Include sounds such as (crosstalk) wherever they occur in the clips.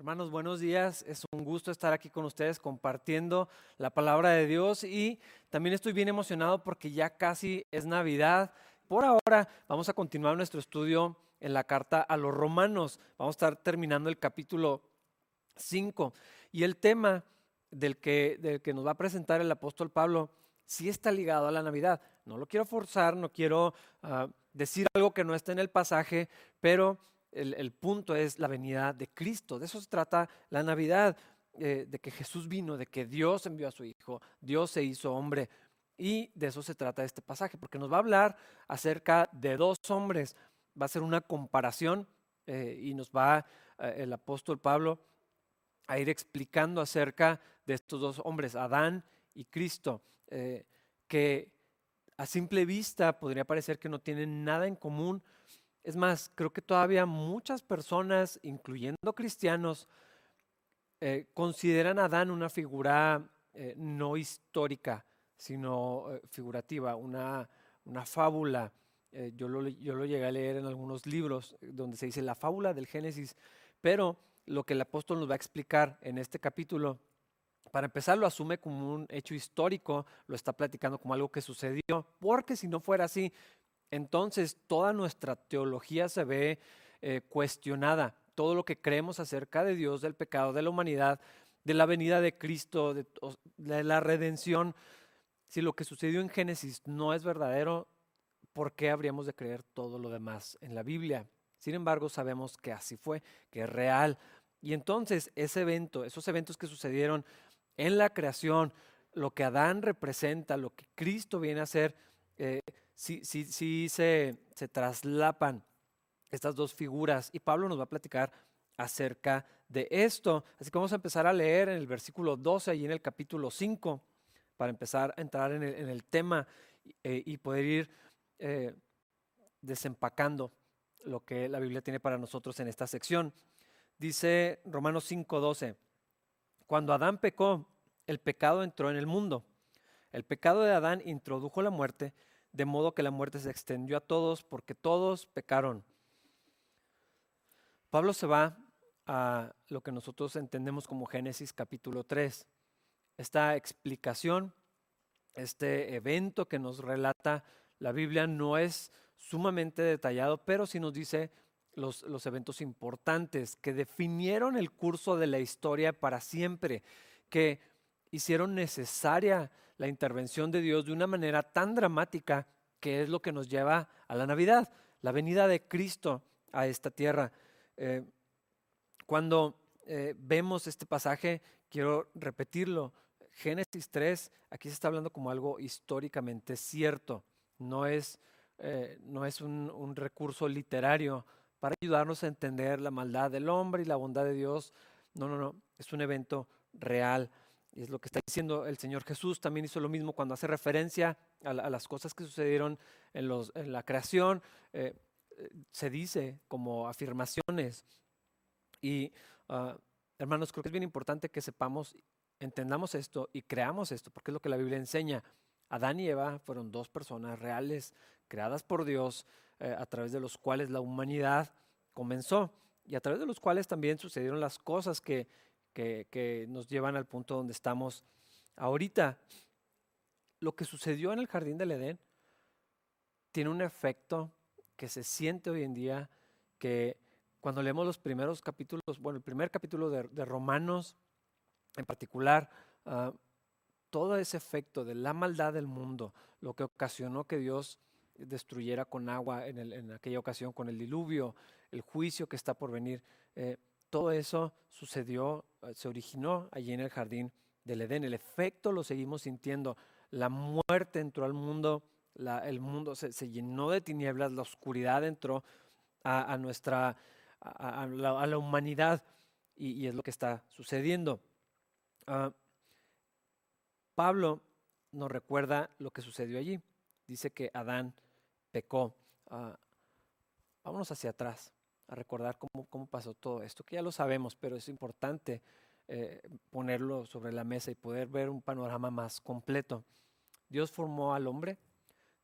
Hermanos, buenos días. Es un gusto estar aquí con ustedes compartiendo la palabra de Dios y también estoy bien emocionado porque ya casi es Navidad. Por ahora vamos a continuar nuestro estudio en la carta a los romanos. Vamos a estar terminando el capítulo 5 y el tema del que, del que nos va a presentar el apóstol Pablo sí está ligado a la Navidad. No lo quiero forzar, no quiero ah, decir algo que no esté en el pasaje, pero el, punto es la venida de Cristo. De eso se trata la Navidad, eh, de que Jesús vino, de que Dios envió a su Hijo, Dios se hizo hombre. Y de eso se trata este pasaje, porque nos va a hablar acerca de dos hombres. Va a ser una comparación eh, y nos va eh, el apóstol Pablo a ir explicando acerca de estos dos hombres, Adán y Cristo, que a simple vista podría parecer que no tienen nada en común, es más, creo que todavía muchas personas, incluyendo cristianos, eh, consideran a Adán una figura eh, no histórica, sino eh, figurativa, una, una fábula. yo, lo, yo lo llegué a leer en algunos libros donde se dice la fábula del Génesis, pero lo que el apóstol nos va a explicar en este capítulo, para empezar lo asume como un hecho histórico, lo está platicando como algo que sucedió, porque si no fuera así, entonces toda nuestra teología se ve eh, cuestionada. Todo lo que creemos acerca de Dios, del pecado, de la humanidad, de la venida de Cristo, de, la redención, si lo que sucedió en Génesis no es verdadero, ¿por qué habríamos de creer todo lo demás en la Biblia? Sin embargo, sabemos que así fue, que es real. Y entonces ese evento, esos eventos que sucedieron en la creación, lo que Adán representa, lo que Cristo viene a hacer, eh, sí, sí, sí se, traslapan estas dos figuras y Pablo nos va a platicar acerca de esto. Así que vamos a empezar a leer en el versículo 12 y en el capítulo 5 para empezar a entrar en el, tema eh, y poder ir eh, desempacando lo que la Biblia tiene para nosotros en esta sección. Dice Romanos 5:12, cuando Adán pecó, el pecado entró en el mundo. El pecado de Adán introdujo la muerte de modo que la muerte se extendió a todos porque todos pecaron. Pablo se va a lo que nosotros entendemos como Génesis capítulo 3. Esta explicación, este evento que nos relata la Biblia no es sumamente detallado, pero sí nos dice los, los eventos importantes que definieron el curso de la historia para siempre, que hicieron necesaria la intervención de Dios de una manera tan dramática que es lo que nos lleva a la Navidad, la venida de Cristo a esta tierra. Eh, cuando eh, vemos este pasaje, quiero repetirlo, Génesis 3, aquí se está hablando como algo históricamente cierto, no es, eh, no es un, un recurso literario para ayudarnos a entender la maldad del hombre y la bondad de Dios. No, no, no, es un evento real. Y es lo que está diciendo el Señor Jesús. También hizo lo mismo cuando hace referencia a, las cosas que sucedieron en, la creación. Eh, eh, se dice como afirmaciones. Y ah, hermanos, creo que es bien importante que sepamos, entendamos esto y creamos esto, porque es lo que la Biblia enseña. Adán y Eva fueron dos personas reales, creadas por Dios, eh, a través de los cuales la humanidad comenzó y a través de los cuales también sucedieron las cosas que, que, nos llevan al punto donde estamos ahorita. Lo que sucedió en el jardín del Edén tiene un efecto que se siente hoy en día, que cuando leemos los primeros capítulos, bueno, el primer capítulo de, Romanos en particular, ah, todo ese efecto de la maldad del mundo, lo que ocasionó que Dios destruyera con agua en, aquella ocasión, con el diluvio, el juicio que está por venir, eh, todo eso sucedió, eh, se originó allí en el jardín del Edén. El efecto lo seguimos sintiendo. La muerte entró al mundo, el mundo se, llenó de tinieblas, la oscuridad entró a, nuestra, a, la, humanidad y, es lo que está sucediendo. Ah, Pablo nos recuerda lo que sucedió allí. Dice que Adán pecó. Ah, vámonos hacia atrás a recordar cómo, cómo pasó todo esto, que ya lo sabemos, pero es importante eh, ponerlo sobre la mesa y poder ver un panorama más completo. Dios formó al hombre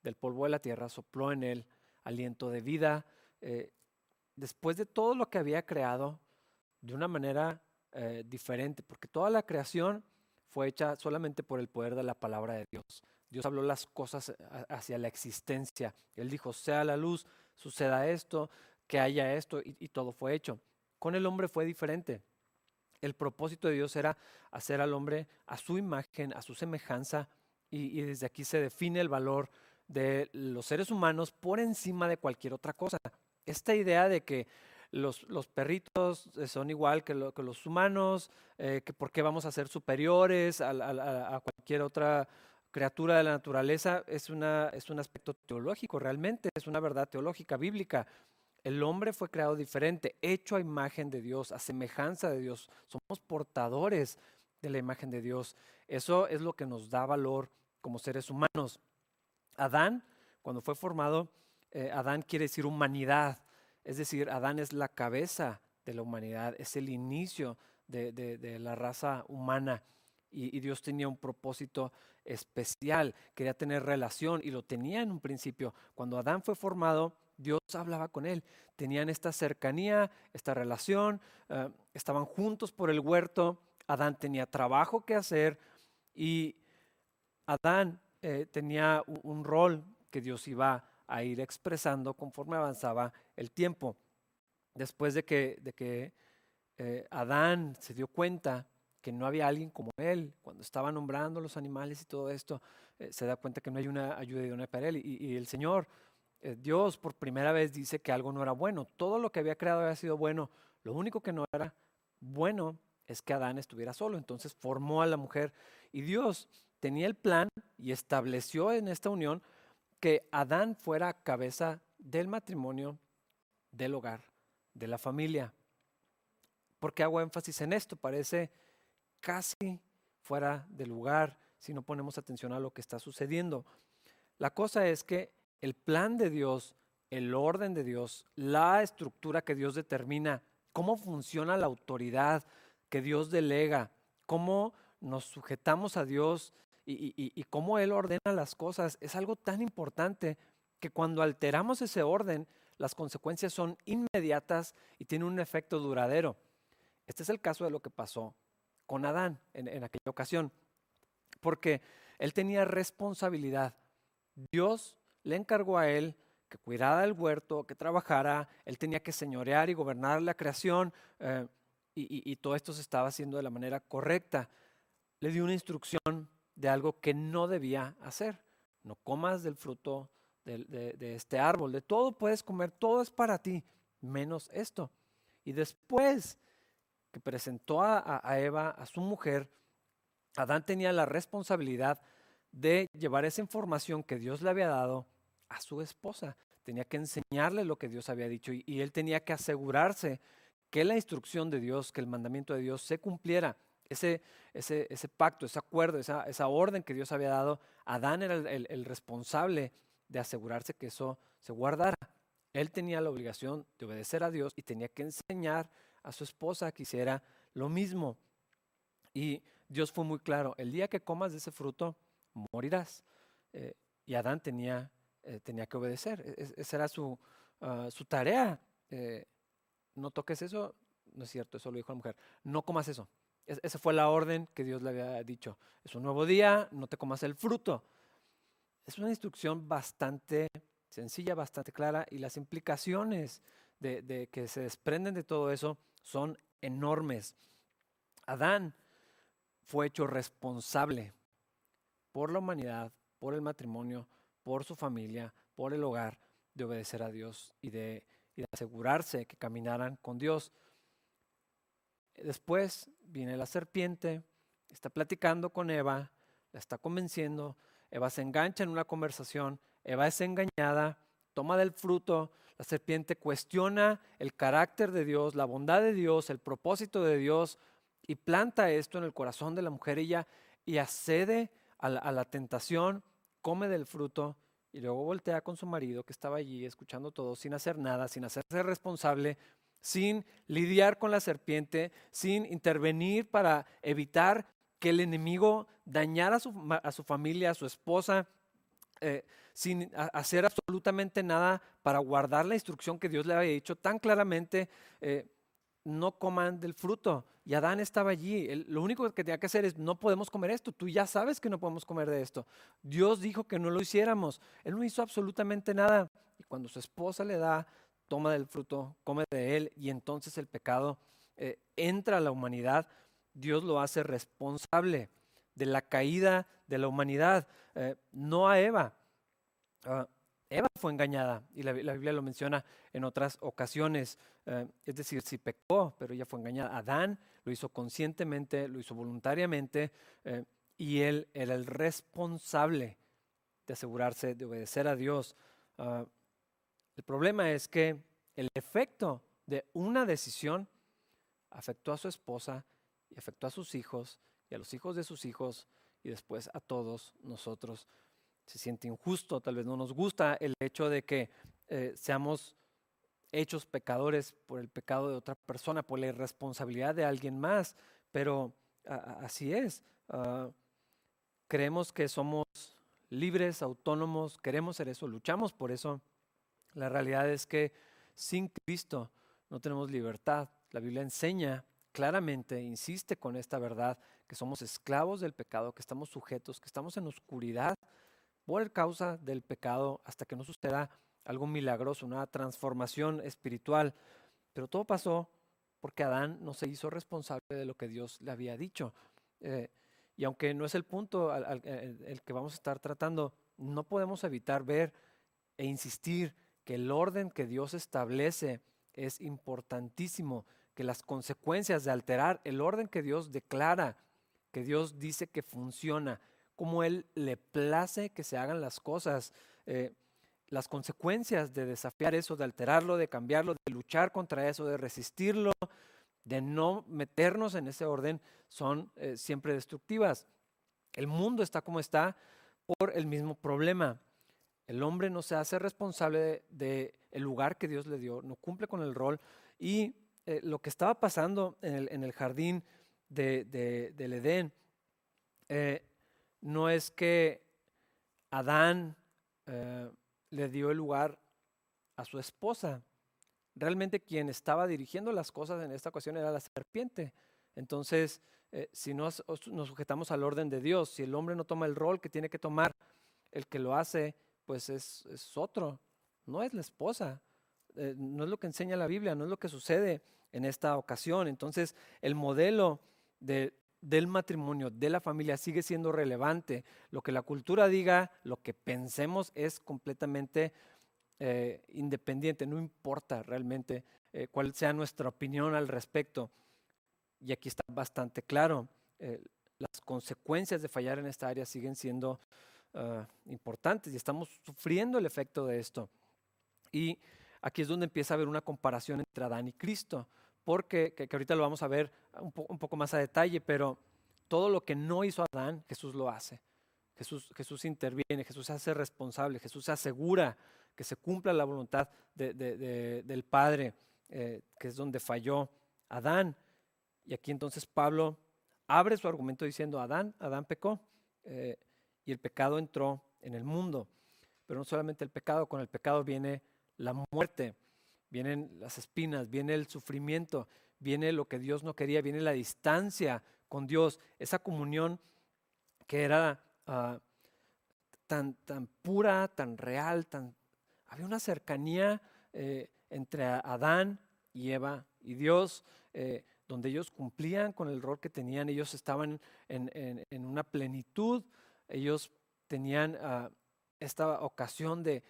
del polvo de la tierra, sopló en él aliento de vida. Eh, después de todo lo que había creado, de una manera eh, diferente, porque toda la creación fue hecha solamente por el poder de la palabra de Dios. Dios habló las cosas hacia la existencia. Él dijo, sea la luz, suceda esto, que haya esto, y, todo fue hecho. Con el hombre fue diferente. El propósito de Dios era hacer al hombre a su imagen, a su semejanza, y, desde aquí se define el valor de los seres humanos por encima de cualquier otra cosa. Esta idea de que los, perritos son igual que, los humanos, eh, que por qué vamos a ser superiores a, a cualquier otra criatura de la naturaleza es, una, es un aspecto teológico, realmente es una verdad teológica, bíblica. El hombre fue creado diferente, hecho a imagen de Dios, a semejanza de Dios. Somos portadores de la imagen de Dios. Eso es lo que nos da valor como seres humanos. Adán, cuando fue formado, eh, Adán quiere decir humanidad. Es decir, Adán es la cabeza de la humanidad, es el inicio de, de la raza humana y, Dios tenía un propósito especial, quería tener relación y lo tenía en un principio. Cuando Adán fue formado, Dios hablaba con él, tenían esta cercanía, esta relación, eh, estaban juntos por el huerto, Adán tenía trabajo que hacer y Adán eh, tenía un, rol que Dios iba a ir expresando conforme avanzaba el tiempo. Después de que, de que eh, Adán se dio cuenta que no había alguien como él. Cuando estaba nombrando los animales y todo esto, se da cuenta que no hay una ayuda idónea para él. Y, el Señor, Dios, por primera vez dice que algo no era bueno. Todo lo que había creado había sido bueno. Lo único que no era bueno es que Adán estuviera solo. Entonces formó a la mujer. Y Dios tenía el plan y estableció en esta unión que Adán fuera cabeza del matrimonio, del hogar, de la familia. ¿Por qué hago énfasis en esto? Parece casi fuera de lugar si no ponemos atención a lo que está sucediendo. La cosa es que el plan de Dios, el orden de Dios, la estructura que Dios determina, cómo funciona la autoridad que Dios delega, cómo nos sujetamos a Dios y, cómo Él ordena las cosas, es algo tan importante que cuando alteramos ese orden, las consecuencias son inmediatas y tienen un efecto duradero. Este es el caso de lo que pasó con Adán en, aquella ocasión, porque él tenía responsabilidad. Dios le encargó a él que cuidara el huerto, que trabajara, él tenía que señorear y gobernar la creación eh, y, todo esto se estaba haciendo de la manera correcta. Le dio una instrucción de algo que no debía hacer. No comas del fruto de, este árbol, de todo puedes comer, todo es para ti, menos esto. Y después que presentó a, Eva, a su mujer, Adán tenía la responsabilidad de llevar esa información que Dios le había dado a su esposa. Tenía que enseñarle lo que Dios había dicho y, él tenía que asegurarse que la instrucción de Dios, que el mandamiento de Dios se cumpliera. Ese, ese, ese pacto, ese acuerdo, esa, esa, orden que Dios había dado, Adán era el, el responsable de asegurarse que eso se guardara. Él tenía la obligación de obedecer a Dios y tenía que enseñar a su esposa quisiera lo mismo. Y Dios fue muy claro, el día que comas de ese fruto, morirás. Eh, y Adán tenía, eh, tenía que obedecer, e, esa era su, ah, su tarea. Eh, no toques eso, no es cierto, eso lo dijo la mujer, no comas eso. esa fue la orden que Dios le había dicho. Es un nuevo día, no te comas el fruto. Es una instrucción bastante sencilla, bastante clara y las implicaciones de que se desprenden de todo eso son enormes. Adán fue hecho responsable por la humanidad, por el matrimonio, por su familia, por el hogar, de obedecer a Dios y de, asegurarse que caminaran con Dios. Después viene la serpiente, está platicando con Eva, la está convenciendo, Eva se engancha en una conversación, Eva es engañada, toma del fruto, la serpiente cuestiona el carácter de Dios, la bondad de Dios, el propósito de Dios y planta esto en el corazón de la mujer. Ella y accede a la, tentación, come del fruto y luego voltea con su marido que estaba allí escuchando todo sin hacer nada, sin hacerse responsable, sin lidiar con la serpiente, sin intervenir para evitar que el enemigo dañara a su, a su familia, a su esposa, eh, sin hacer absolutamente nada para guardar la instrucción que Dios le había dicho tan claramente. Eh, no coman del fruto. Y Adán estaba allí. lo único que tenía que hacer es, no podemos comer esto. Tú ya sabes que no podemos comer de esto. Dios dijo que no lo hiciéramos. Él no hizo absolutamente nada. Y cuando su esposa le da, toma del fruto, come de él, y entonces el pecado eh, entra a la humanidad, Dios lo hace responsable de la caída de la humanidad, eh, no a Eva. Ah, Eva fue engañada y la, Biblia lo menciona en otras ocasiones. Eh, es decir, si pecó, pero ella fue engañada. Adán lo hizo conscientemente, lo hizo voluntariamente eh, y él era el responsable de asegurarse de obedecer a Dios. Ah, el problema es que el efecto de una decisión afectó a su esposa y afectó a sus hijos y a los hijos de sus hijos y después a todos nosotros se siente injusto, tal vez no nos gusta el hecho de que eh, seamos hechos pecadores por el pecado de otra persona, por la irresponsabilidad de alguien más, pero así es. Ah, creemos que somos libres, autónomos, queremos ser eso, luchamos por eso. La realidad es que sin Cristo no tenemos libertad. La Biblia enseña claramente, insiste con esta verdad, que somos esclavos del pecado, que estamos sujetos, que estamos en oscuridad por causa del pecado hasta que no suceda algo milagroso, una transformación espiritual. Pero todo pasó porque Adán no se hizo responsable de lo que Dios le había dicho. Eh, y aunque no es el punto al, el que vamos a estar tratando, no podemos evitar ver e insistir que el orden que Dios establece es importantísimo, que las consecuencias de alterar el orden que Dios declara, que Dios dice que funciona, como Él le place que se hagan las cosas. Eh, las consecuencias de desafiar eso, de alterarlo, de cambiarlo, de luchar contra eso, de resistirlo, de no meternos en ese orden, son eh, siempre destructivas. El mundo está como está por el mismo problema. El hombre no se hace responsable del de, lugar que Dios le dio, no cumple con el rol. Y eh, lo que estaba pasando en el, jardín de, del Edén, no es que Adán eh, le dio el lugar a su esposa. Realmente quien estaba dirigiendo las cosas en esta ocasión era la serpiente. Entonces, eh, si nos, nos, sujetamos al orden de Dios, si el hombre no toma el rol que tiene que tomar, el que lo hace, pues es, otro, no es la esposa. Eh, no es lo que enseña la Biblia, no es lo que sucede en esta ocasión. Entonces, el modelo de, del matrimonio, de la familia, sigue siendo relevante. Lo que la cultura diga, lo que pensemos es completamente eh, independiente, no importa realmente eh, cuál sea nuestra opinión al respecto. Y aquí está bastante claro, eh, las consecuencias de fallar en esta área siguen siendo ah, importantes y estamos sufriendo el efecto de esto. Y aquí es donde empieza a haber una comparación entre Adán y Cristo porque, que, ahorita lo vamos a ver un, poco más a detalle, pero todo lo que no hizo Adán, Jesús lo hace. Jesús, Jesús interviene, Jesús se hace responsable, Jesús se asegura que se cumpla la voluntad del Padre, eh, que es donde falló Adán. Y aquí entonces Pablo abre su argumento diciendo, Adán, Adán pecó eh, y el pecado entró en el mundo. Pero no solamente el pecado, con el pecado viene la muerte vienen las espinas, viene el sufrimiento, viene lo que Dios no quería, viene la distancia con Dios, esa comunión que era ah, tan, tan pura, tan real, tan, había una cercanía eh, entre Adán y Eva y Dios, eh, donde ellos cumplían con el rol que tenían, ellos estaban en, una plenitud, ellos tenían ah, esta ocasión de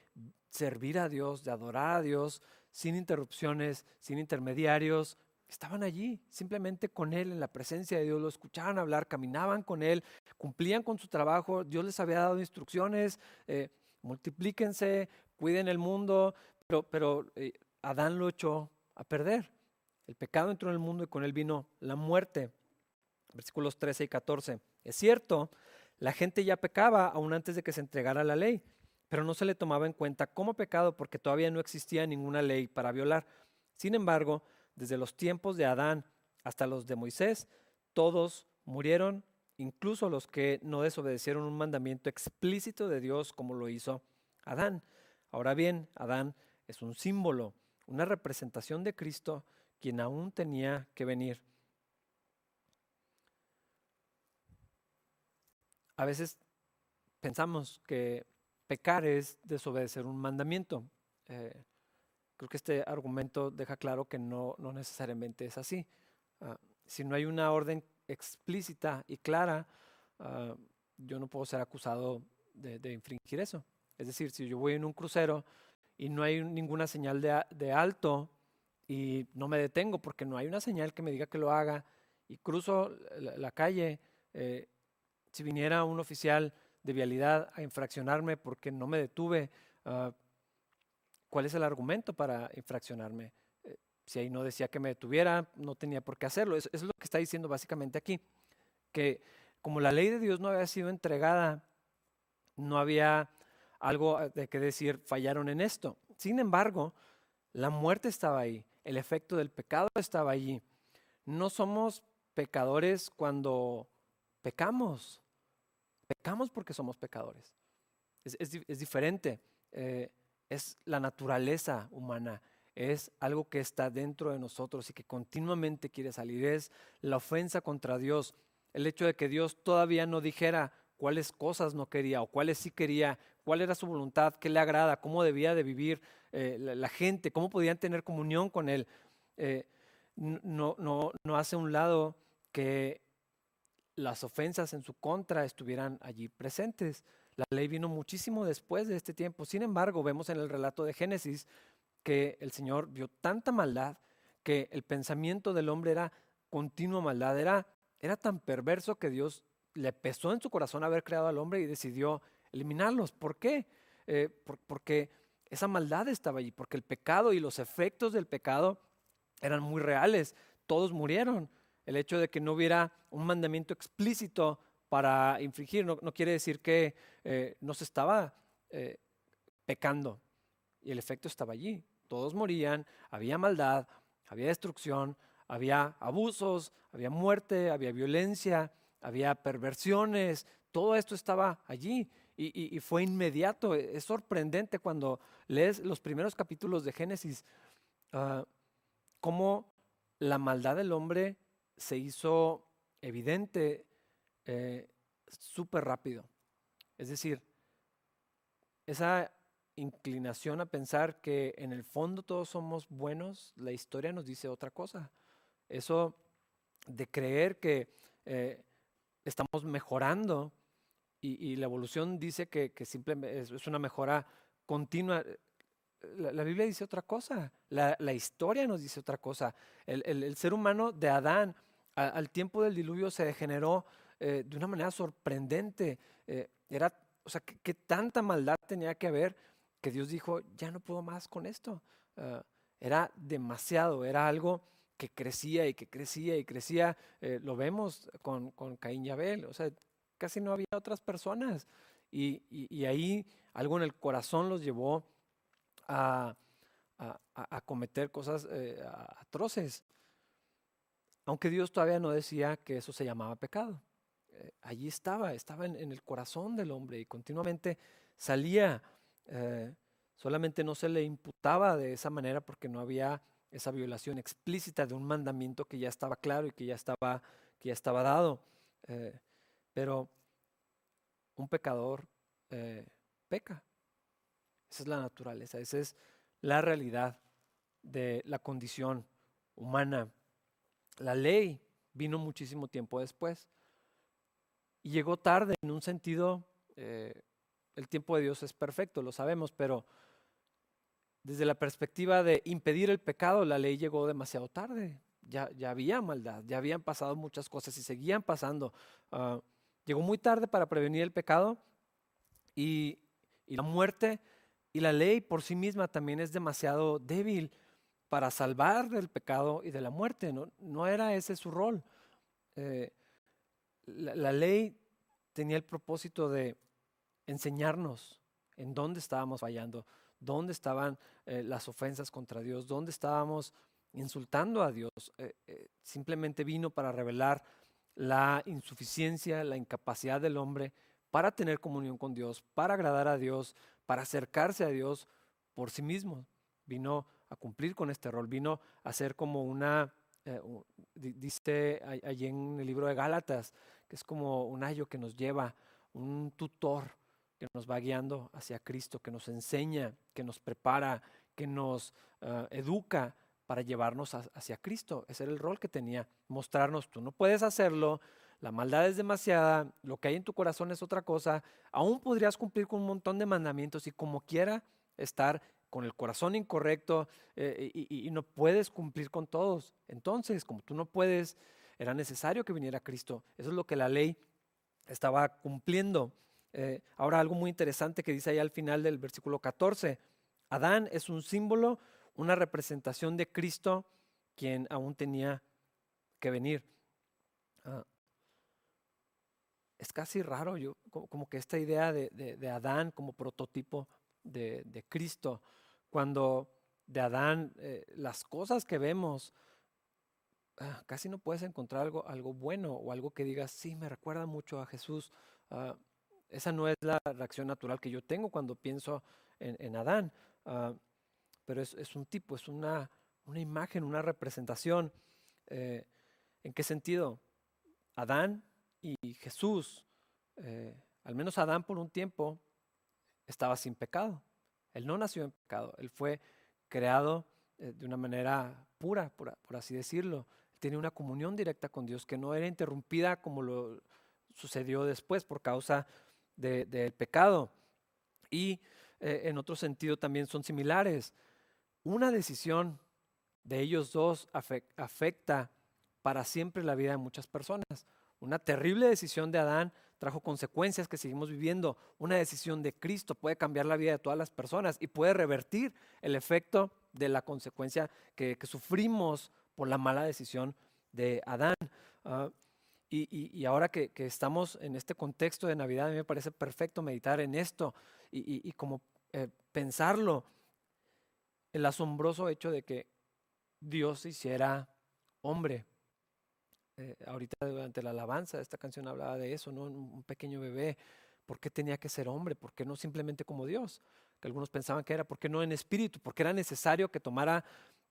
servir a Dios, de adorar a Dios, sin interrupciones, sin intermediarios. Estaban allí, simplemente con Él, en la presencia de Dios, lo escuchaban hablar, caminaban con Él, cumplían con su trabajo, Dios les había dado instrucciones, eh, multiplíquense, cuiden el mundo, pero, pero eh, Adán lo echó a perder. El pecado entró en el mundo y con él vino la muerte. Versículos 13 y 14. Es cierto, la gente ya pecaba aún antes de que se entregara la ley pero no se le tomaba en cuenta como pecado porque todavía no existía ninguna ley para violar. Sin embargo, desde los tiempos de Adán hasta los de Moisés, todos murieron, incluso los que no desobedecieron un mandamiento explícito de Dios como lo hizo Adán. Ahora bien, Adán es un símbolo, una representación de Cristo quien aún tenía que venir. A veces pensamos que pecar es desobedecer un mandamiento. Eh, creo que este argumento deja claro que no, no necesariamente es así. Ah, si no hay una orden explícita y clara, ah, yo no puedo ser acusado de, infringir eso. Es decir, si yo voy en un crucero y no hay ninguna señal de, alto y no me detengo porque no hay una señal que me diga que lo haga y cruzo la, calle, eh, si viniera un oficial de vialidad a infraccionarme porque no me detuve, ah, ¿cuál es el argumento para infraccionarme? Eh, si ahí no decía que me detuviera, no tenía por qué hacerlo. Eso, es lo que está diciendo básicamente aquí, que como la ley de Dios no había sido entregada, no había algo ah, de que decir, fallaron en esto. Sin embargo, la muerte estaba ahí, el efecto del pecado estaba allí. No somos pecadores cuando pecamos. Pecamos porque somos pecadores. Es, diferente. Eh, es la naturaleza humana. Es algo que está dentro de nosotros y que continuamente quiere salir. Es la ofensa contra Dios. El hecho de que Dios todavía no dijera cuáles cosas no quería o cuáles sí quería, cuál era su voluntad, qué le agrada, cómo debía de vivir eh, la, gente, cómo podían tener comunión con Él. Eh, no, no, no hace un lado que las ofensas en su contra estuvieran allí presentes. La ley vino muchísimo después de este tiempo. Sin embargo, vemos en el relato de Génesis que el Señor vio tanta maldad que el pensamiento del hombre era continua maldad, era, era tan perverso que Dios le pesó en su corazón haber creado al hombre y decidió eliminarlos. ¿Por qué? Eh, porque esa maldad estaba allí, porque el pecado y los efectos del pecado eran muy reales. Todos murieron el hecho de que no hubiera un mandamiento explícito para infringir no, quiere decir que eh, no se estaba eh, pecando. Y el efecto estaba allí. Todos morían, había maldad, había destrucción, había abusos, había muerte, había violencia, había perversiones. Todo esto estaba allí y, fue inmediato. Es sorprendente cuando lees los primeros capítulos de Génesis, uh, cómo la maldad del hombre se hizo evidente eh, súper rápido. Es decir, esa inclinación a pensar que en el fondo todos somos buenos, la historia nos dice otra cosa. Eso de creer que eh, estamos mejorando y, la evolución dice que, simplemente es, una mejora continua. La, Biblia dice otra cosa, la, historia nos dice otra cosa. el ser humano de Adán al tiempo del diluvio se degeneró eh, de una manera sorprendente. Eh, era, o sea, que, tanta maldad tenía que haber que Dios dijo, ya no puedo más con esto. Ah, era demasiado, era algo que crecía y que crecía y crecía. Eh, lo vemos con, con, Caín y Abel, o sea, casi no había otras personas. Y, y, ahí algo en el corazón los llevó a, a, a cometer cosas atroces aunque Dios todavía no decía que eso se llamaba pecado. Eh, allí estaba, estaba en, el corazón del hombre y continuamente salía. Eh, solamente no se le imputaba de esa manera porque no había esa violación explícita de un mandamiento que ya estaba claro y que ya estaba, que ya estaba dado. Eh, pero un pecador peca. Esa es la naturaleza, esa es la realidad de la condición humana. La ley vino muchísimo tiempo después y llegó tarde en un sentido, eh, el tiempo de Dios es perfecto, lo sabemos, pero desde la perspectiva de impedir el pecado, la ley llegó demasiado tarde. Ya, había maldad, ya habían pasado muchas cosas y seguían pasando. Ah, llegó muy tarde para prevenir el pecado y la muerte y la ley por sí misma también es demasiado débil para salvar del pecado y de la muerte. No, era ese su rol. Eh, la, ley tenía el propósito de enseñarnos en dónde estábamos fallando, dónde estaban eh, las ofensas contra Dios, dónde estábamos insultando a Dios. Eh, simplemente vino para revelar la insuficiencia, la incapacidad del hombre para tener comunión con Dios, para agradar a Dios, para acercarse a Dios por sí mismo. Vino a cumplir con este rol, vino a ser como una, eh, dice allí en el libro de Gálatas, que es como un ayo que nos lleva, un tutor que nos va guiando hacia Cristo, que nos enseña, que nos prepara, que nos eh, educa para llevarnos hacia Cristo. Ese era el rol que tenía, mostrarnos, tú no puedes hacerlo, la maldad es demasiada, lo que hay en tu corazón es otra cosa, aún podrías cumplir con un montón de mandamientos y como quiera estar con el corazón incorrecto eh, y, no puedes cumplir con todos. Entonces, como tú no puedes, era necesario que viniera Cristo. Eso es lo que la ley estaba cumpliendo. Eh, ahora algo muy interesante que dice ahí al final del versículo 14. Adán es un símbolo, una representación de Cristo, quien aún tenía que venir. Ah, es casi raro, yo, como que esta idea de, Adán como prototipo de, Cristo, cuando de Adán eh, las cosas que vemos, ah, casi no puedes encontrar algo, algo bueno o algo que digas, sí, me recuerda mucho a Jesús. Ah, esa no es la reacción natural que yo tengo cuando pienso en, Adán, ah, pero es, un tipo, es una, una imagen, una representación. Eh, ¿En qué sentido? Adán y Jesús, eh, al menos Adán por un tiempo, estaba sin pecado. Él no nació en pecado, él fue creado eh, de una manera pura, por, así decirlo. Tiene una comunión directa con Dios que no era interrumpida como lo sucedió después por causa del pecado. Y eh, en otro sentido también son similares. Una decisión de ellos dos afecta para siempre la vida de muchas personas. Una terrible decisión de Adán trajo consecuencias que seguimos viviendo. Una decisión de Cristo puede cambiar la vida de todas las personas y puede revertir el efecto de la consecuencia que, sufrimos por la mala decisión de Adán. Ah, y, ahora que, estamos en este contexto de Navidad, a mí me parece perfecto meditar en esto y, como eh, pensarlo, el asombroso hecho de que Dios hiciera hombre eh, ahorita durante la alabanza, esta canción hablaba de eso, ¿no? Un, pequeño bebé, ¿por qué tenía que ser hombre? ¿Por qué no simplemente como Dios? Que algunos pensaban que era, ¿por qué no en espíritu? Porque era necesario que tomara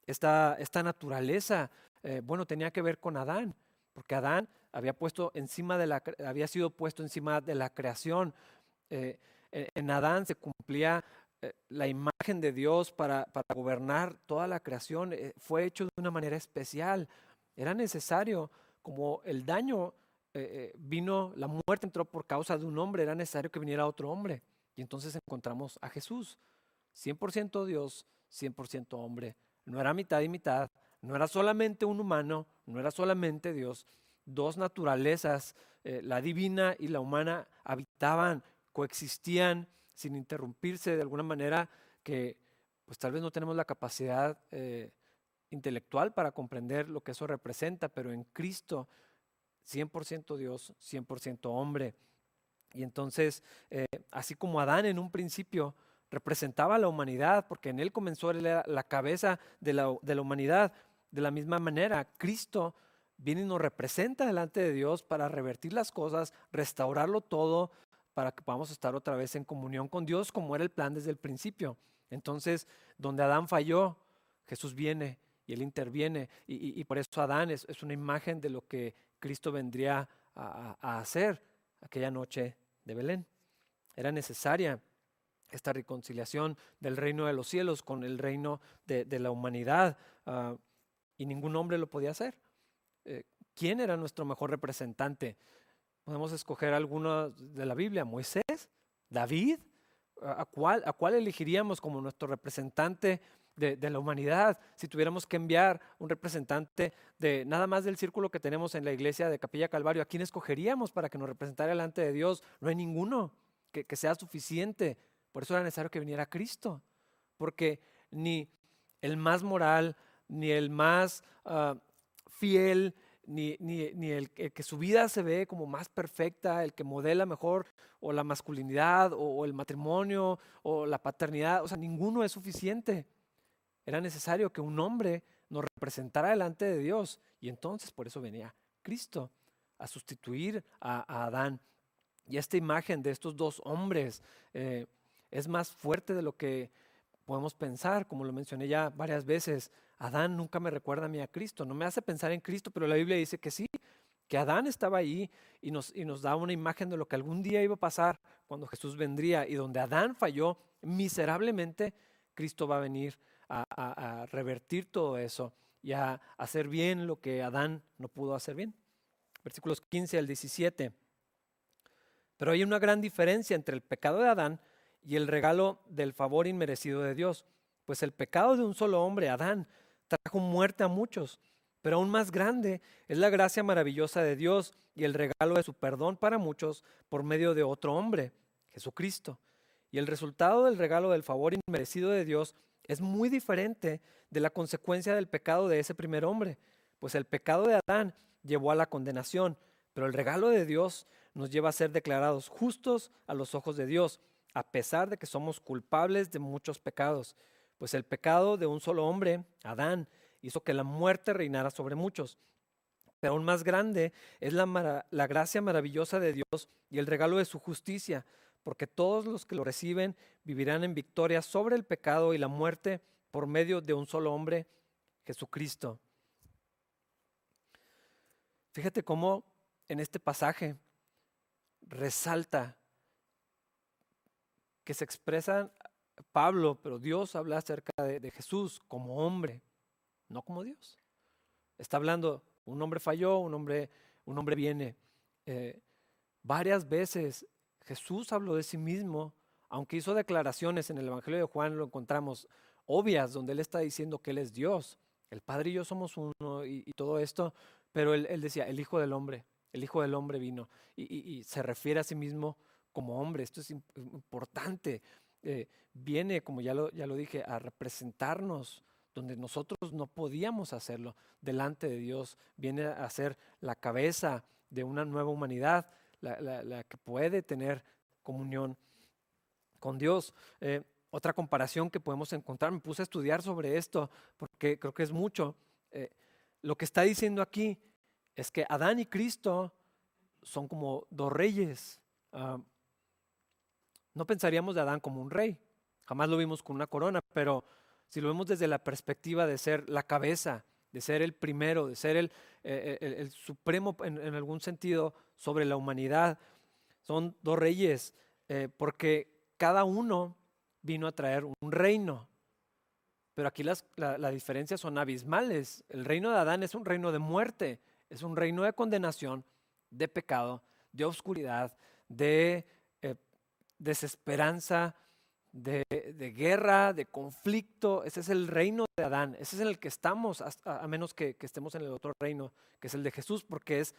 esta, esta naturaleza. Eh, bueno, tenía que ver con Adán, porque Adán había, puesto encima de la, había sido puesto encima de la creación. Eh, en Adán se cumplía la imagen de Dios para, para, gobernar toda la creación. fue hecho de una manera especial. Era necesario como el daño eh, eh, vino, la muerte entró por causa de un hombre, era necesario que viniera otro hombre. Y entonces encontramos a Jesús, 100% Dios, 100% hombre. No era mitad y mitad, no era solamente un humano, no era solamente Dios. Dos naturalezas, eh, la divina y la humana, habitaban, coexistían sin interrumpirse de alguna manera que pues tal vez no tenemos la capacidad intelectual para comprender lo que eso representa, pero en Cristo 100% Dios, 100% hombre. Y entonces, eh, así como Adán en un principio representaba a la humanidad, porque en él comenzó la, la cabeza de la, de la humanidad, de la misma manera, Cristo viene y nos representa delante de Dios para revertir las cosas, restaurarlo todo, para que podamos estar otra vez en comunión con Dios como era el plan desde el principio. Entonces, donde Adán falló, Jesús viene y Él interviene. Y, por eso Adán es, una imagen de lo que Cristo vendría a, hacer aquella noche de Belén. Era necesaria esta reconciliación del reino de los cielos con el reino de, la humanidad ah, y ningún hombre lo podía hacer. Eh, ¿Quién era nuestro mejor representante? Podemos escoger alguno de la Biblia, Moisés, David, ¿a cuál, a cuál elegiríamos como nuestro representante de, la humanidad, si tuviéramos que enviar un representante de nada más del círculo que tenemos en la iglesia de Capilla Calvario, ¿a quién escogeríamos para que nos representara delante de Dios? No hay ninguno que, sea suficiente. Por eso era necesario que viniera Cristo, porque ni el más moral, ni el más ah, fiel, ni, ni, el, que su vida se ve como más perfecta, el que modela mejor o la masculinidad o, el matrimonio o la paternidad, o sea, ninguno es suficiente. Era necesario que un hombre nos representara delante de Dios. Y entonces por eso venía Cristo a sustituir a, Adán. Y esta imagen de estos dos hombres eh, es más fuerte de lo que podemos pensar, como lo mencioné ya varias veces, Adán nunca me recuerda a mí a Cristo, no me hace pensar en Cristo, pero la Biblia dice que sí, que Adán estaba ahí y nos, y nos da una imagen de lo que algún día iba a pasar cuando Jesús vendría y donde Adán falló miserablemente, Cristo va a venir a, revertir todo eso y a hacer bien lo que Adán no pudo hacer bien. Versículos 15 al 17. Pero hay una gran diferencia entre el pecado de Adán y el regalo del favor inmerecido de Dios, pues el pecado de un solo hombre, Adán, trajo muerte a muchos, pero aún más grande es la gracia maravillosa de Dios y el regalo de su perdón para muchos por medio de otro hombre, Jesucristo. Y el resultado del regalo del favor inmerecido de Dios es muy diferente de la consecuencia del pecado de ese primer hombre, pues el pecado de Adán llevó a la condenación, pero el regalo de Dios nos lleva a ser declarados justos a los ojos de Dios a pesar de que somos culpables de muchos pecados, pues el pecado de un solo hombre, Adán, hizo que la muerte reinara sobre muchos. Pero aún más grande es la, la gracia maravillosa de Dios y el regalo de su justicia, porque todos los que lo reciben vivirán en victoria sobre el pecado y la muerte por medio de un solo hombre, Jesucristo. Fíjate cómo en este pasaje resalta que se expresan Pablo, pero Dios habla acerca de, Jesús como hombre, no como Dios. Está hablando, un hombre falló, un hombre, un hombre viene. Eh, varias veces Jesús habló de sí mismo, aunque hizo declaraciones en el Evangelio de Juan, lo encontramos obvias, donde él está diciendo que él es Dios. El Padre y yo somos uno y, todo esto, pero él, decía, el Hijo del Hombre, el Hijo del Hombre vino y se refiere a sí mismo como hombre. Esto es importante. Eh, viene, como ya ya lo dije, a representarnos donde nosotros no podíamos hacerlo delante de Dios. Viene a ser la cabeza de una nueva humanidad, la, que puede tener comunión con Dios. Eh, otra comparación que podemos encontrar, me puse a estudiar sobre esto porque creo que es mucho. Eh, lo que está diciendo aquí es que Adán y Cristo son como dos reyes. Ah, no pensaríamos de Adán como un rey, jamás lo vimos con una corona, pero si lo vemos desde la perspectiva de ser la cabeza, de ser el primero, de ser el, eh, el, supremo en, algún sentido sobre la humanidad, son dos reyes, eh, porque cada uno vino a traer un reino. Pero aquí las, la, diferencias son abismales. El reino de Adán es un reino de muerte, es un reino de condenación, de pecado, de oscuridad, de desesperanza, de, guerra, de conflicto. Ese es el reino de Adán. Ese es en el que estamos, a, menos que, estemos en el otro reino, que es el de Jesús, porque es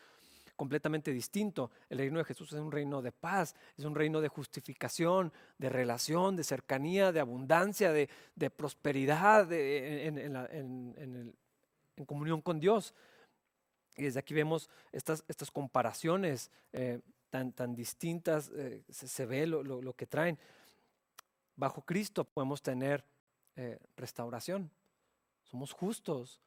completamente distinto. El reino de Jesús es un reino de paz, es un reino de justificación, de relación, de cercanía, de abundancia, de, prosperidad en, comunión con Dios. Y desde aquí vemos estas, estas comparaciones. Eh, tan, distintas, eh, se, ve lo, que traen. Bajo Cristo podemos tener eh, restauración, somos justos.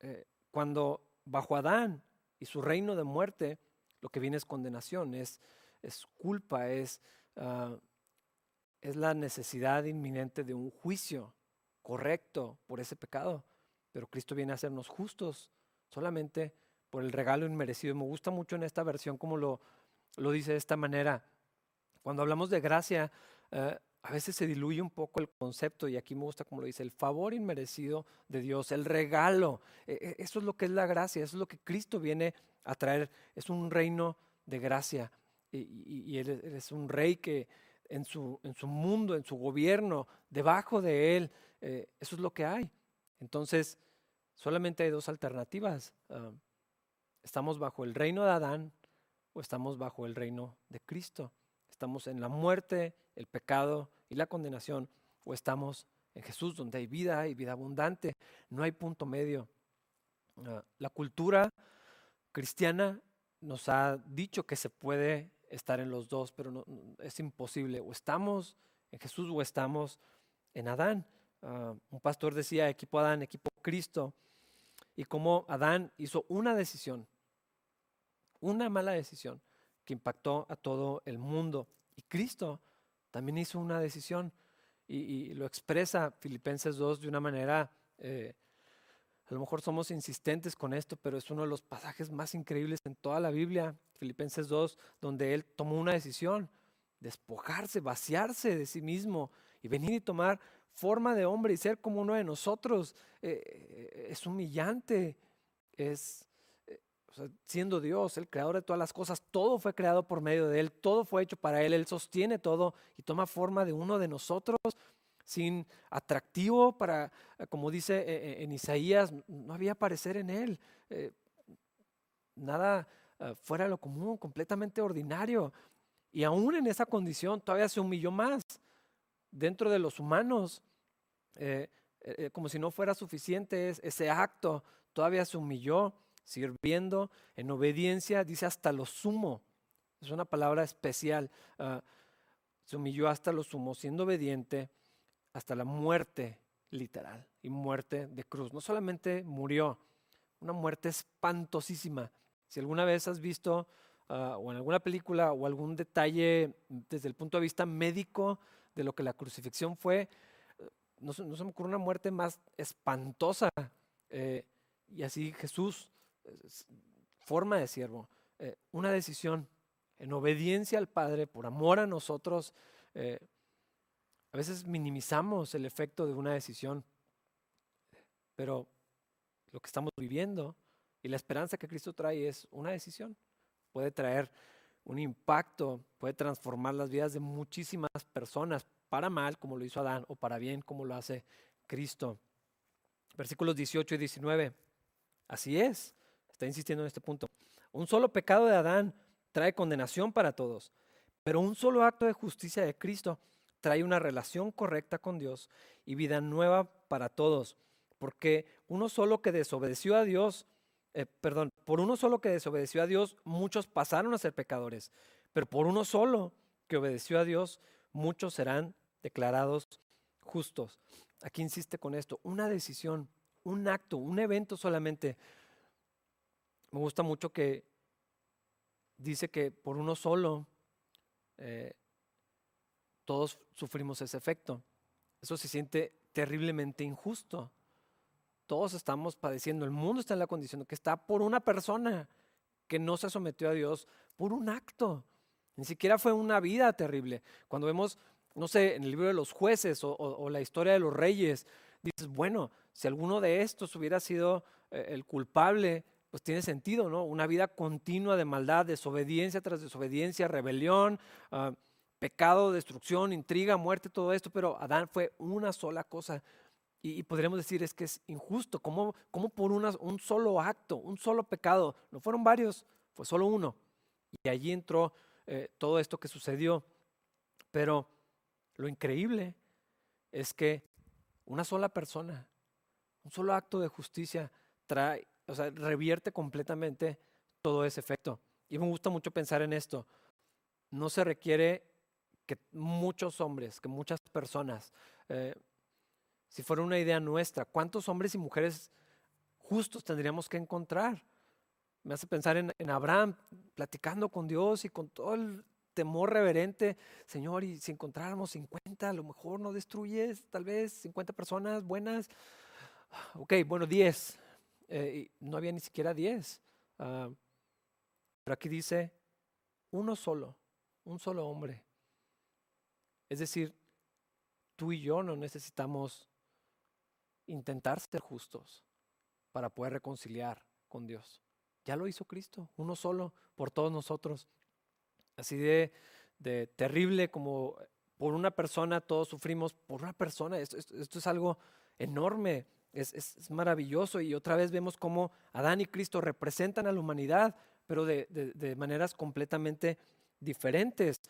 Eh, cuando bajo Adán y su reino de muerte, lo que viene es condenación, es, es culpa, es, ah, es la necesidad inminente de un juicio correcto por ese pecado. Pero Cristo viene a hacernos justos solamente por el regalo inmerecido. Me gusta mucho en esta versión como lo, lo dice de esta manera. Cuando hablamos de gracia, eh, a veces se diluye un poco el concepto y aquí me gusta como lo dice, el favor inmerecido de Dios, el regalo. E, e, eso es lo que es la gracia, eso es lo que Cristo viene a traer. Es un reino de gracia y, Él, es un rey que en su, mundo, en su gobierno, debajo de Él, eh, eso es lo que hay. Entonces, solamente hay dos alternativas. Ah, estamos bajo el reino de Adán estamos bajo el reino de Cristo. Estamos en la muerte, el pecado y la condenación, o estamos en Jesús, donde hay vida y vida abundante. No hay punto medio. Ah, la cultura cristiana nos ha dicho que se puede estar en los dos, pero no, es imposible. O estamos en Jesús o estamos en Adán. Ah, un pastor decía equipo Adán, equipo Cristo. Y como Adán hizo una decisión una mala decisión que impactó a todo el mundo. Y Cristo también hizo una decisión y, lo expresa Filipenses 2 de una manera, eh, a lo mejor somos insistentes con esto, pero es uno de los pasajes más increíbles en toda la Biblia, Filipenses 2, donde él tomó una decisión, despojarse, vaciarse de sí mismo y venir y tomar forma de hombre y ser como uno de nosotros. Eh, eh, es humillante, es siendo Dios, el creador de todas las cosas, todo fue creado por medio de Él, todo fue hecho para Él, Él sostiene todo y toma forma de uno de nosotros sin atractivo para, eh, como dice eh, eh, en Isaías, no había parecer en Él, nada fuera de lo común, completamente ordinario. Y aún en esa condición todavía se humilló más dentro de los humanos, como si no fuera suficiente ese acto, todavía se humilló sirviendo en obediencia, dice hasta lo sumo. Es una palabra especial. Ah, se humilló hasta lo sumo, siendo obediente hasta la muerte literal y muerte de cruz. No solamente murió, una muerte espantosísima. Si alguna vez has visto ah, o en alguna película o algún detalle desde el punto de vista médico de lo que la crucifixión fue, no, se me ocurre una muerte más espantosa. Eh, y así Jesús forma de siervo, eh, una decisión en obediencia al Padre, por amor a nosotros. Eh, a veces minimizamos el efecto de una decisión, pero lo que estamos viviendo y la esperanza que Cristo trae es una decisión. Puede traer un impacto, puede transformar las vidas de muchísimas personas, para mal como lo hizo Adán o para bien como lo hace Cristo. Versículos 18 y 19. Así es. Está insistiendo en este punto. Un solo pecado de Adán trae condenación para todos, pero un solo acto de justicia de Cristo trae una relación correcta con Dios y vida nueva para todos, porque uno solo que desobedeció a Dios, eh, perdón, por uno solo que desobedeció a Dios, muchos pasaron a ser pecadores, pero por uno solo que obedeció a Dios, muchos serán declarados justos. Aquí insiste con esto, una decisión, un acto, un evento solamente me gusta mucho que dice que por uno solo eh, todos sufrimos ese efecto. Eso se siente terriblemente injusto. Todos estamos padeciendo, el mundo está en la condición que está por una persona que no se sometió a Dios, por un acto. Ni siquiera fue una vida terrible. Cuando vemos, no sé, en el libro de los jueces o, la historia de los reyes, dices, bueno, si alguno de estos hubiera sido eh, el culpable, pues tiene sentido, ¿no? Una vida continua de maldad, desobediencia tras desobediencia, rebelión, ah, pecado, destrucción, intriga, muerte, todo esto, pero Adán fue una sola cosa. Y, podríamos decir es que es injusto, como, como por un solo acto, un solo pecado, no fueron varios, fue solo uno. Y allí entró eh, todo esto que sucedió. Pero lo increíble es que una sola persona, un solo acto de justicia trae o sea, revierte completamente todo ese efecto. Y me gusta mucho pensar en esto. No se requiere que muchos hombres, que muchas personas, eh, si fuera una idea nuestra, ¿cuántos hombres y mujeres justos tendríamos que encontrar? Me hace pensar en, en Abraham, platicando con Dios y con todo el temor reverente, Señor, y si encontráramos 50, a lo mejor no destruyes, tal vez 50 personas buenas. Ok, bueno, 10. Eh, no había ni siquiera diez. Ah, pero aquí dice uno solo, un solo hombre. Es decir, tú y yo no necesitamos intentar ser justos para poder reconciliar con Dios. Ya lo hizo Cristo, uno solo por todos nosotros. Así de, de terrible como por una persona todos sufrimos, por una persona, esto es algo enorme. Es, maravilloso y otra vez vemos cómo Adán y Cristo representan a la humanidad, pero de, maneras completamente diferentes.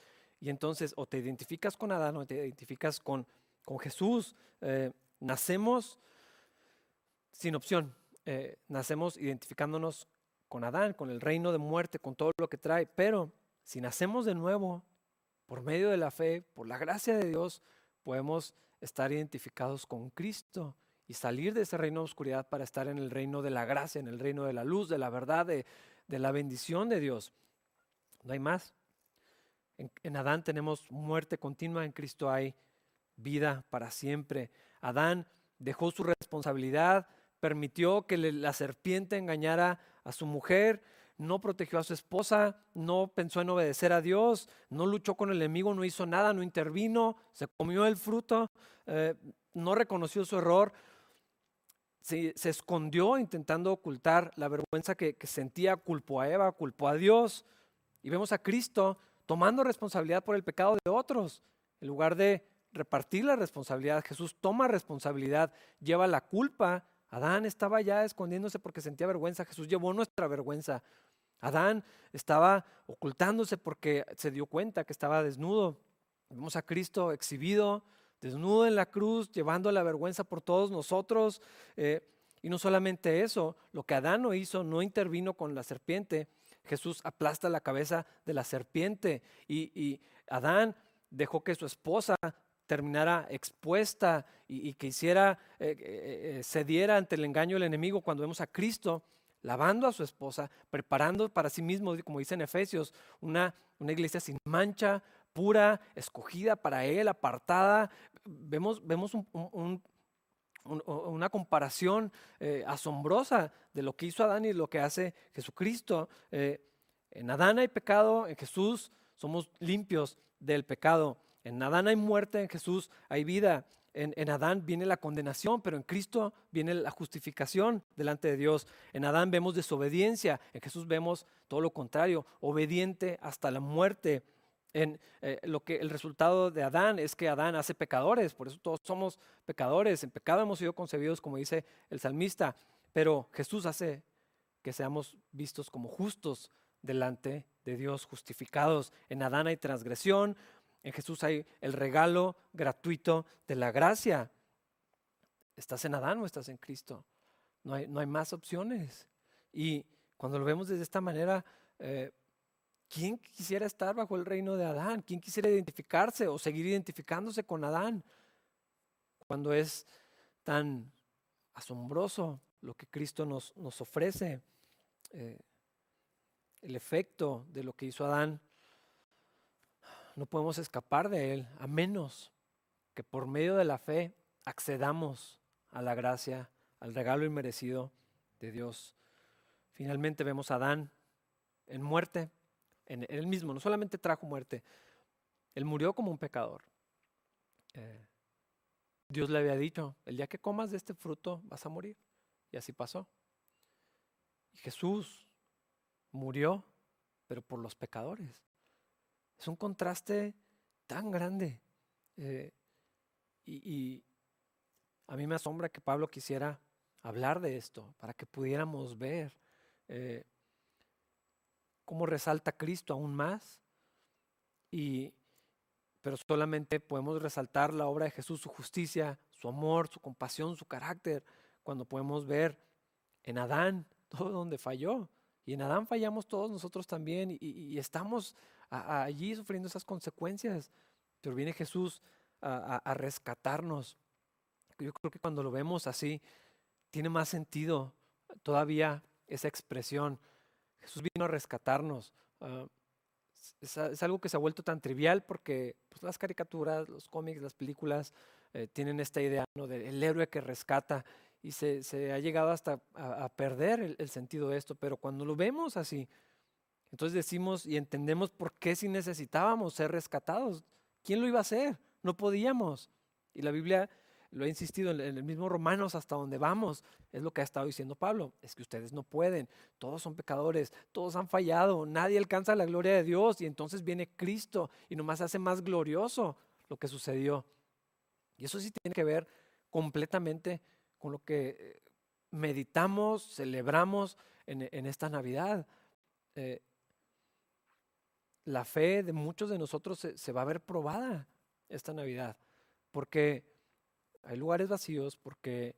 Y entonces o te identificas con Adán o te identificas con, con Jesús. Eh, nacemos sin opción, eh, nacemos identificándonos con Adán, con el reino de muerte, con todo lo que trae, pero si nacemos de nuevo, por medio de la fe, por la gracia de Dios, podemos estar identificados con Cristo y salir de ese reino de oscuridad para estar en el reino de la gracia, en el reino de la luz, de la verdad, de, la bendición de Dios. No hay más. En, Adán tenemos muerte continua, en Cristo hay vida para siempre. Adán dejó su responsabilidad, permitió que la serpiente engañara a su mujer, no protegió a su esposa, no pensó en obedecer a Dios, no luchó con el enemigo, no hizo nada, no intervino, se comió el fruto, eh, no reconoció su error, se, escondió intentando ocultar la vergüenza que, que sentía, culpó a Eva, culpó a Dios. Y vemos a Cristo tomando responsabilidad por el pecado de otros, en lugar de repartir la responsabilidad. Jesús toma responsabilidad, lleva la culpa. Adán estaba ya escondiéndose porque sentía vergüenza. Jesús llevó nuestra vergüenza. Adán estaba ocultándose porque se dio cuenta que estaba desnudo. Vemos a Cristo exhibido, desnudo en la cruz, llevando la vergüenza por todos nosotros. Eh, y no solamente eso, lo que Adán no hizo, no intervino con la serpiente. Jesús aplasta la cabeza de la serpiente y, Adán dejó que su esposa terminara expuesta y, que hiciera, eh, eh, cediera ante el engaño del enemigo cuando vemos a Cristo lavando a su esposa, preparando para sí mismo, como dice en Efesios, una iglesia sin mancha, pura, escogida para Él, apartada. Vemos, vemos una comparación eh, asombrosa de lo que hizo Adán y lo que hace Jesucristo. Eh, en Adán hay pecado, en Jesús somos limpios del pecado. En Adán hay muerte, en Jesús hay vida. En, Adán viene la condenación, pero en Cristo viene la justificación delante de Dios. En Adán vemos desobediencia, en Jesús vemos todo lo contrario, obediente hasta la muerte. En eh, lo que el resultado de Adán es que Adán hace pecadores, por eso todos somos pecadores. En pecado hemos sido concebidos, como dice el salmista, pero Jesús hace que seamos vistos como justos delante de Dios, justificados. En Adán hay transgresión, en Jesús hay el regalo gratuito de la gracia. ¿Estás en Adán o estás en Cristo? No hay, no hay más opciones. Y cuando lo vemos de esta manera, eh, ¿quién quisiera estar bajo el reino de Adán? ¿Quién quisiera identificarse o seguir identificándose con Adán? Cuando es tan asombroso lo que Cristo nos, nos ofrece, eh, el efecto de lo que hizo Adán no podemos escapar de Él, a menos que por medio de la fe accedamos a la gracia, al regalo inmerecido de Dios. Finalmente vemos a Adán en muerte, en él mismo, no solamente trajo muerte, él murió como un pecador. Eh, Dios le había dicho, el día que comas de este fruto vas a morir. Y así pasó. Y Jesús murió, pero por los pecadores. Es un contraste tan grande. Eh, y, a mí me asombra que Pablo quisiera hablar de esto, para que pudiéramos ver eh, cómo resalta Cristo aún más. Y, pero solamente podemos resaltar la obra de Jesús, su justicia, su amor, su compasión, su carácter, cuando podemos ver en Adán (laughs) todo donde falló. Y en Adán fallamos todos nosotros también y estamos allí sufriendo esas consecuencias. Pero viene Jesús a, rescatarnos. Yo creo que cuando lo vemos así, tiene más sentido todavía esa expresión. Jesús vino a rescatarnos. Ah, es, algo que se ha vuelto tan trivial porque pues, las caricaturas, los cómics, las películas eh, tienen esta idea ¿no? del héroe que rescata y se, ha llegado hasta a, perder el, el, sentido de esto. Pero cuando lo vemos así, entonces decimos y entendemos por qué si necesitábamos ser rescatados. ¿Quién lo iba a hacer? No podíamos. Y la Biblia lo ha insistido en el mismo Romanos hasta donde vamos. Es lo que ha estado diciendo Pablo. Es que ustedes no pueden. Todos son pecadores. Todos han fallado. Nadie alcanza la gloria de Dios. Y entonces viene Cristo y nomás hace más glorioso lo que sucedió. Y eso sí tiene que ver completamente con lo que eh, meditamos, celebramos en, esta Navidad. Eh, la fe de muchos de nosotros se, va a ver probada esta Navidad, porque hay lugares vacíos, porque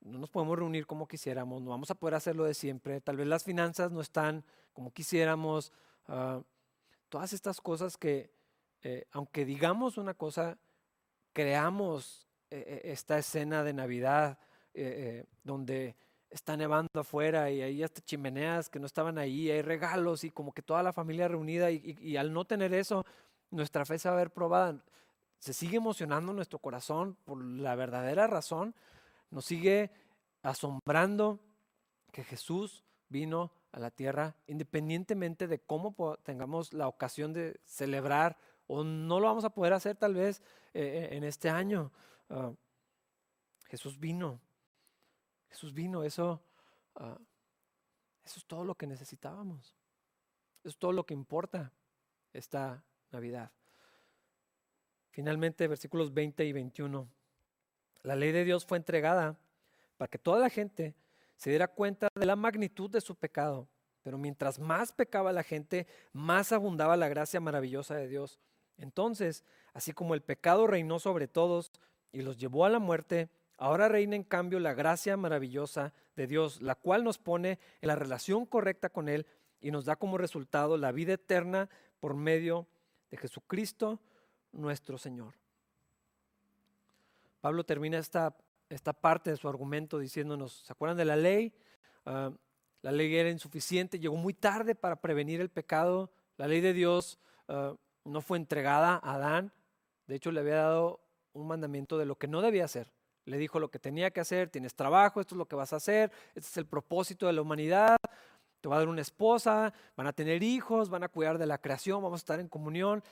no nos podemos reunir como quisiéramos, no vamos a poder hacerlo de siempre, tal vez las finanzas no están como quisiéramos, ah, todas estas cosas que, eh, aunque digamos una cosa, creamos eh, eh, esta escena de Navidad donde está nevando afuera y hay hasta chimeneas que no estaban ahí, hay regalos y como que toda la familia reunida y, al no tener eso, nuestra fe se va a ver probada. Se sigue emocionando nuestro corazón por la verdadera razón, nos sigue asombrando que Jesús vino a la tierra independientemente de cómo tengamos la ocasión de celebrar o no lo vamos a poder hacer tal vez eh, eh, en este año. Ah, Jesús vino, Jesús vino, eso, ah, eso es todo lo que necesitábamos, eso es todo lo que importa esta Navidad. Finalmente, versículos 20 y 21. La ley de Dios fue entregada para que toda la gente se diera cuenta de la magnitud de su pecado. Pero mientras más pecaba la gente, más abundaba la gracia maravillosa de Dios. Entonces, así como el pecado reinó sobre todos y los llevó a la muerte, ahora reina en cambio la gracia maravillosa de Dios, la cual nos pone en la relación correcta con Él y nos da como resultado la vida eterna por medio de Jesucristo nuestro Señor. Pablo termina esta, esta parte de su argumento diciéndonos, ¿se acuerdan de la ley? Ah, la ley era insuficiente, llegó muy tarde para prevenir el pecado. La ley de Dios ah, no fue entregada a Adán. De hecho, le había dado un mandamiento de lo que no debía hacer. Le dijo lo que tenía que hacer, tienes trabajo, esto es lo que vas a hacer, este es el propósito de la humanidad, te va a dar una esposa, van a tener hijos, van a cuidar de la creación, vamos a estar en comunión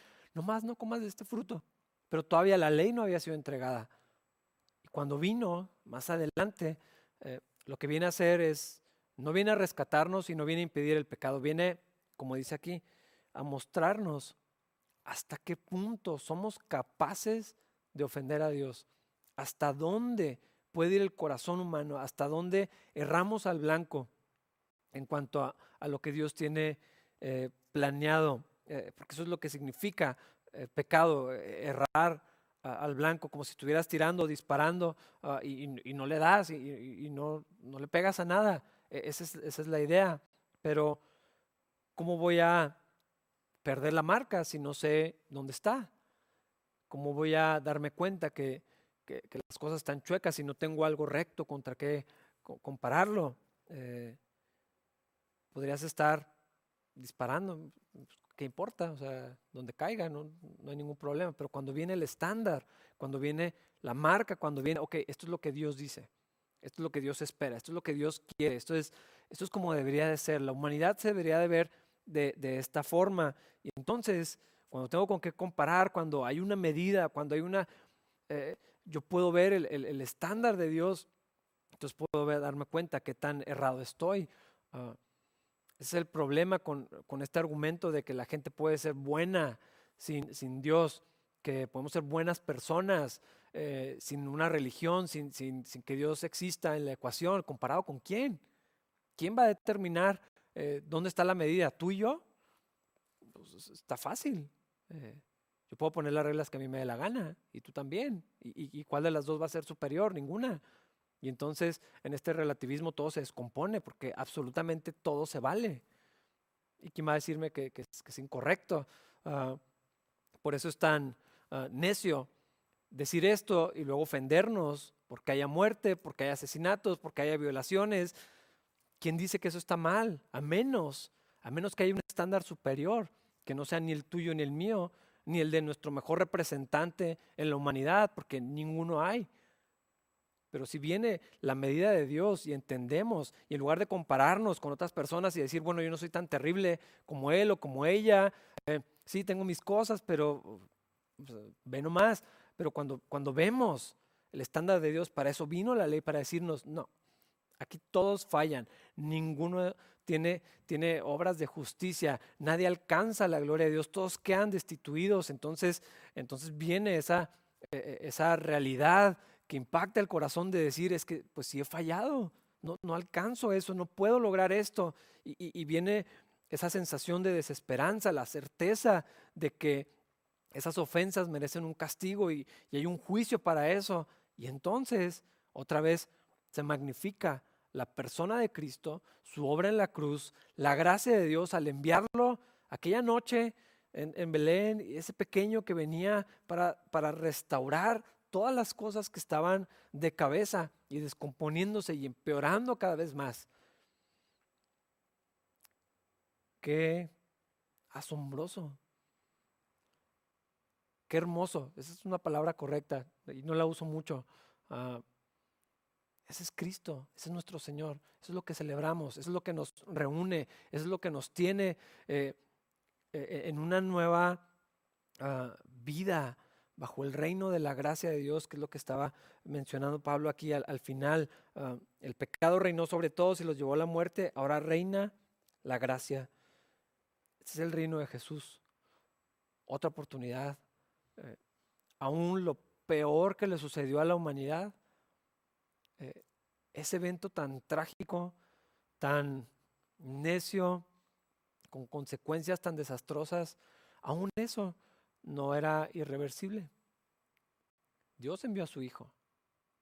más no comas de este fruto. Pero todavía la ley no había sido entregada. Y cuando vino, más adelante, eh, lo que viene a hacer es, no viene a rescatarnos y no viene a impedir el pecado, viene, como dice aquí, a mostrarnos hasta qué punto somos capaces de ofender a Dios, hasta dónde puede ir el corazón humano, hasta dónde erramos al blanco en cuanto a, lo que Dios tiene eh, planeado eh, porque eso es lo que significa eh, pecado, eh, errar al blanco, como si estuvieras tirando, disparando ah, y, no le das y, no, no, le pegas a nada. E, esa es, esa es la idea. Pero, ¿cómo voy a perder la marca si no sé dónde está? ¿Cómo voy a darme cuenta que, que, las cosas están chuecas si no tengo algo recto contra qué compararlo? podrías estar disparando, ¿qué importa? O sea, donde caiga, no, hay ningún problema. Pero cuando viene el estándar, cuando viene la marca, cuando viene, ok, esto es lo que Dios dice, esto es lo que Dios espera, esto es lo que Dios quiere, esto es, esto es como debería de ser. La humanidad se debería de ver de, esta forma. Y entonces, cuando tengo con qué comparar, cuando hay una medida, cuando hay una, eh, yo puedo ver el, estándar de Dios, entonces puedo darme cuenta qué tan errado estoy. Ah, ese es el problema con, este argumento de que la gente puede ser buena sin, sin Dios, que podemos ser buenas personas eh, sin una religión, sin, sin, que Dios exista en la ecuación. ¿Comparado con quién? ¿Quién va a determinar eh, dónde está la medida? ¿Tú y yo? Pues está fácil. Eh, yo puedo poner las reglas que a mí me dé la gana y tú también. ¿Y, y cuál de las dos va a ser superior? Ninguna. Y entonces en este relativismo todo se descompone porque absolutamente todo se vale. ¿Y quién va a decirme que, es, incorrecto? Ah, por eso es tan ah, necio decir esto y luego ofendernos porque haya muerte, porque haya asesinatos, porque haya violaciones. ¿Quién dice que eso está mal? A menos, a menos que haya un estándar superior, que no sea ni el tuyo ni el mío, ni el de nuestro mejor representante en la humanidad, porque ninguno hay. Pero si viene la medida de Dios y entendemos, y en lugar de compararnos con otras personas y decir, bueno, yo no soy tan terrible como él o como ella, eh, sí, tengo mis cosas, pero ve nomás. Pero cuando, cuando vemos el estándar de Dios, para eso vino la ley, para decirnos, no, aquí todos fallan, ninguno tiene, tiene obras de justicia, nadie alcanza la gloria de Dios, todos quedan destituidos. Entonces, entonces viene esa, e, e, esa realidad que impacta el corazón de decir es que pues sí he fallado, no, no alcanzo eso, no puedo lograr esto. Y, viene esa sensación de desesperanza, la certeza de que esas ofensas merecen un castigo y, y hay un juicio para eso. Y entonces, otra vez, se magnifica la persona de Cristo, su obra en la cruz, la gracia de Dios al enviarlo aquella noche en, en Belén, ese pequeño que venía para, para restaurar todas las cosas que estaban de cabeza y descomponiéndose y empeorando cada vez más. Qué asombroso. Qué hermoso, esa es una palabra correcta y no la uso mucho. Ah, ese es Cristo, ese es nuestro Señor, eso es lo que celebramos, eso es lo que nos reúne, eso es lo que nos tiene eh, eh, en una nueva ah, vida bajo el reino de la gracia de Dios, que es lo que estaba mencionando Pablo aquí al, final. Ah, el pecado reinó sobre todos y los llevó a la muerte, ahora reina la gracia. Ese es el reino de Jesús. Otra oportunidad. Eh, aún lo peor que le sucedió a la humanidad, eh, ese evento tan trágico, tan necio, con consecuencias tan desastrosas, aún eso no era irreversible. Dios envió a su Hijo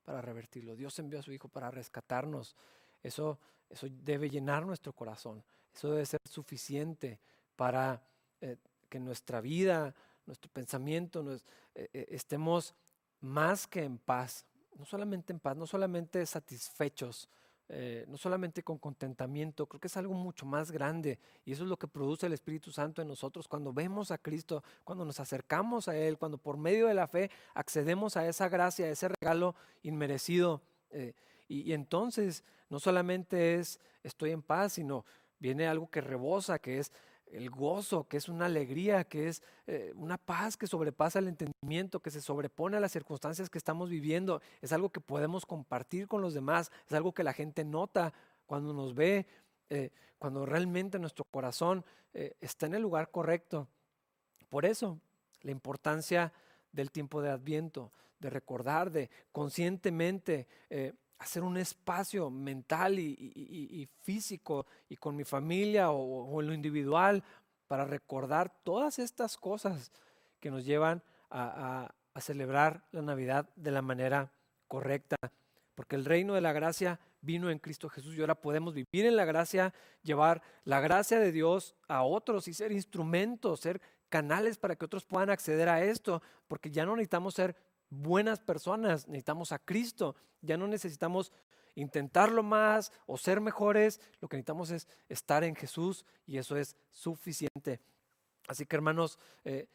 para revertirlo. Dios envió a su Hijo para rescatarnos. Eso, eso debe llenar nuestro corazón. Eso debe ser suficiente para eh, que nuestra vida, nuestro pensamiento, eh, eh, estemos más que en paz. No solamente en paz, no solamente satisfechos, eh, no solamente con contentamiento, creo que es algo mucho más grande y eso es lo que produce el Espíritu Santo en nosotros cuando vemos a Cristo, cuando nos acercamos a Él, cuando por medio de la fe accedemos a esa gracia, a ese regalo inmerecido. Eh, y, y entonces no solamente es estoy en paz, sino viene algo que rebosa, que es el gozo, que es una alegría, que es eh, una paz que sobrepasa el entendimiento, que se sobrepone a las circunstancias que estamos viviendo. Es algo que podemos compartir con los demás, es algo que la gente nota cuando nos ve, eh, cuando realmente nuestro corazón eh, está en el lugar correcto. Por eso, la importancia del tiempo de adviento, de recordar, de conscientemente hacer un espacio mental y, físico y con mi familia o, en lo individual para recordar todas estas cosas que nos llevan a, celebrar la Navidad de la manera correcta. Porque el reino de la gracia vino en Cristo Jesús y ahora podemos vivir en la gracia, llevar la gracia de Dios a otros y ser instrumentos, ser canales para que otros puedan acceder a esto, porque ya no necesitamos ser buenas personas, necesitamos a Cristo, ya no necesitamos intentarlo más o ser mejores, lo que necesitamos es estar en Jesús y eso es suficiente. Así que hermanos, eh,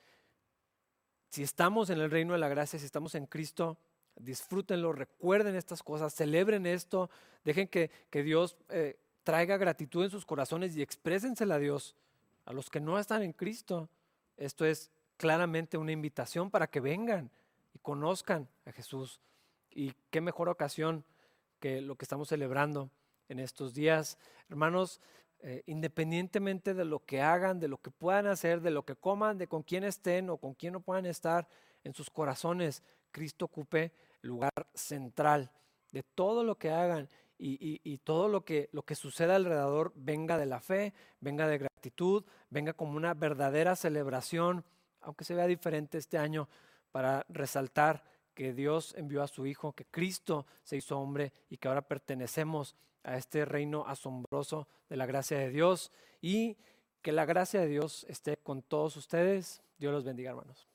si estamos en el reino de la gracia, si estamos en Cristo, disfrútenlo, recuerden estas cosas, celebren esto, dejen que, Dios eh, traiga gratitud en sus corazones y exprésensela a Dios. A los que no están en Cristo, esto es claramente una invitación para que vengan conozcan a Jesús. Y qué mejor ocasión que lo que estamos celebrando en estos días. Hermanos, eh, independientemente de lo que hagan, de lo que puedan hacer, de lo que coman, de con quién estén o con quién no puedan estar, en sus corazones, Cristo ocupe lugar central de todo lo que hagan y, todo lo que suceda alrededor venga de la fe, venga de gratitud, venga como una verdadera celebración, aunque se vea diferente este año, para resaltar que Dios envió a su Hijo, que Cristo se hizo hombre y que ahora pertenecemos a este reino asombroso de la gracia de Dios y que la gracia de Dios esté con todos ustedes. Dios los bendiga, hermanos.